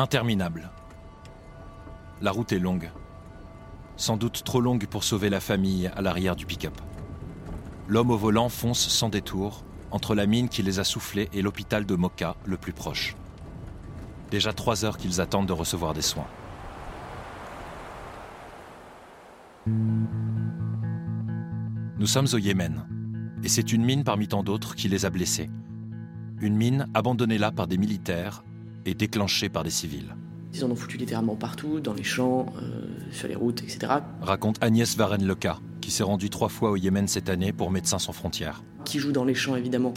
Interminable. La route est longue. Sans doute trop longue pour sauver la famille à l'arrière du pick-up. L'homme au volant fonce sans détour entre la mine qui les a soufflés et l'hôpital de Moka, le plus proche. Déjà trois heures qu'ils attendent de recevoir des soins. Nous sommes au Yémen, et c'est une mine parmi tant d'autres qui les a blessés. Une mine abandonnée là par des militaires et déclenchée par des civils. Ils en ont foutu littéralement partout, dans les champs, euh, sur les routes, etc. Raconte Agnès Varenne-Leca, qui s'est rendue trois fois au Yémen cette année pour Médecins sans frontières. Qui joue dans les champs, évidemment,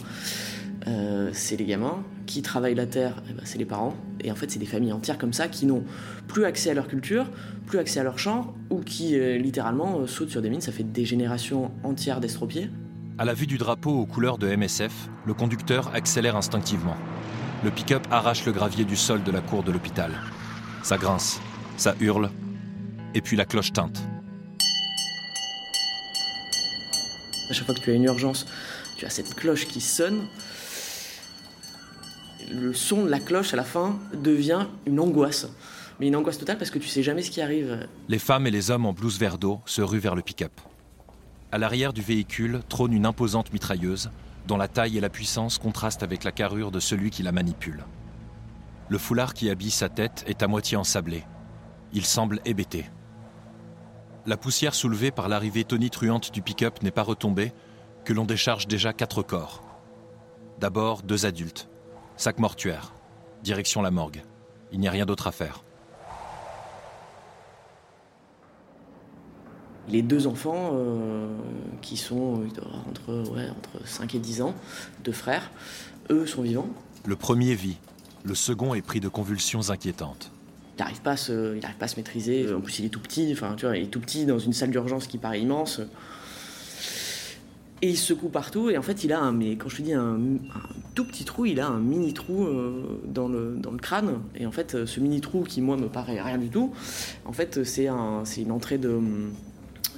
euh, c'est les gamins. Qui travaillent la terre, eh ben, c'est les parents. Et en fait, c'est des familles entières comme ça qui n'ont plus accès à leur culture, plus accès à leur champ, ou qui euh, littéralement sautent sur des mines. Ça fait des générations entières d'estropiés. À la vue du drapeau aux couleurs de MSF, le conducteur accélère instinctivement. Le pick-up arrache le gravier du sol de la cour de l'hôpital. Ça grince, ça hurle, et puis la cloche teinte. À chaque fois que tu as une urgence, tu as cette cloche qui sonne. Le son de la cloche à la fin devient une angoisse. Mais une angoisse totale parce que tu sais jamais ce qui arrive. Les femmes et les hommes en blouse vert d'eau se ruent vers le pick-up. À l'arrière du véhicule trône une imposante mitrailleuse dont la taille et la puissance contrastent avec la carrure de celui qui la manipule. Le foulard qui habille sa tête est à moitié ensablé. Il semble hébété. La poussière soulevée par l'arrivée tonitruante du pick-up n'est pas retombée que l'on décharge déjà quatre corps. D'abord deux adultes, sac mortuaire, direction la morgue. Il n'y a rien d'autre à faire. Les deux enfants, euh, qui sont entre, entre 5 et 10 ans, deux frères, eux sont vivants. Le premier vit, le second est pris de convulsions inquiétantes. Il n'arrive pas, à se, pas à se maîtriser. En plus, il est tout petit. Enfin, tu vois, il est tout petit dans une salle d'urgence qui paraît immense. Et il se secoue partout. Et en fait, il a un, mais quand je te dis un, tout petit trou, il a un mini trou euh, dans, le, dans le crâne. Et en fait, ce mini trou qui, moi, me paraît rien du tout, en fait, c'est un, une entrée de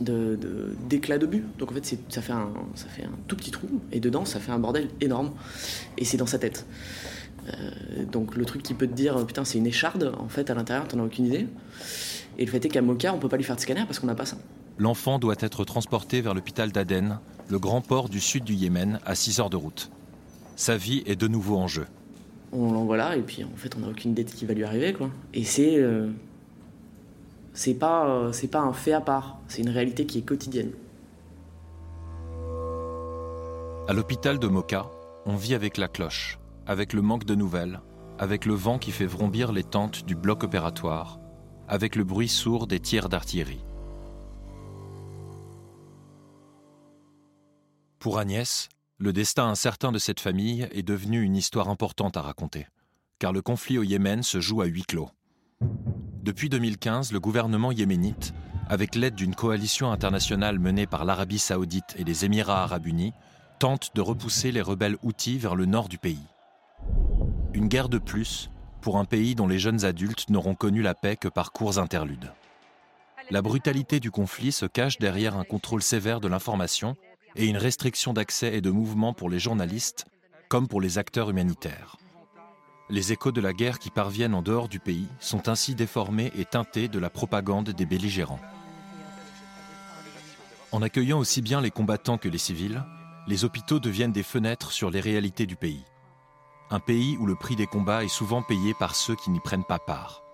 d'éclat de, but. Donc en fait, ça fait, un, ça fait un tout petit trou, et dedans, ça fait un bordel énorme. Et c'est dans sa tête. Euh, donc le truc qui peut te dire putain c'est une écharde, en fait à l'intérieur t'en as aucune idée. Et le fait est qu'à Moka on peut pas lui faire de scanner parce qu'on n'a pas ça. L'enfant doit être transporté vers l'hôpital d'Aden, le grand port du sud du Yémen, à 6 heures de route. Sa vie est de nouveau en jeu. On l'envoie là et puis en fait on n'a aucune idée de ce qui va lui arriver quoi. Et c'est euh, c'est pas euh, pas un fait à part, c'est une réalité qui est quotidienne. À l'hôpital de Moka, on vit avec la cloche, avec le manque de nouvelles, avec le vent qui fait vrombir les tentes du bloc opératoire, avec le bruit sourd des tirs d'artillerie. Pour Agnès, le destin incertain de cette famille est devenu une histoire importante à raconter, car le conflit au Yémen se joue à huis clos. Depuis 2015, le gouvernement yéménite, avec l'aide d'une coalition internationale menée par l'Arabie saoudite et les Émirats arabes unis, tente de repousser les rebelles houthis vers le nord du pays. Une guerre de plus pour un pays dont les jeunes adultes n'auront connu la paix que par courts interludes. La brutalité du conflit se cache derrière un contrôle sévère de l'information et une restriction d'accès et de mouvement pour les journalistes comme pour les acteurs humanitaires. Les échos de la guerre qui parviennent en dehors du pays sont ainsi déformés et teintés de la propagande des belligérants. En accueillant aussi bien les combattants que les civils, les hôpitaux deviennent des fenêtres sur les réalités du pays un pays où le prix des combats est souvent payé par ceux qui n'y prennent pas part.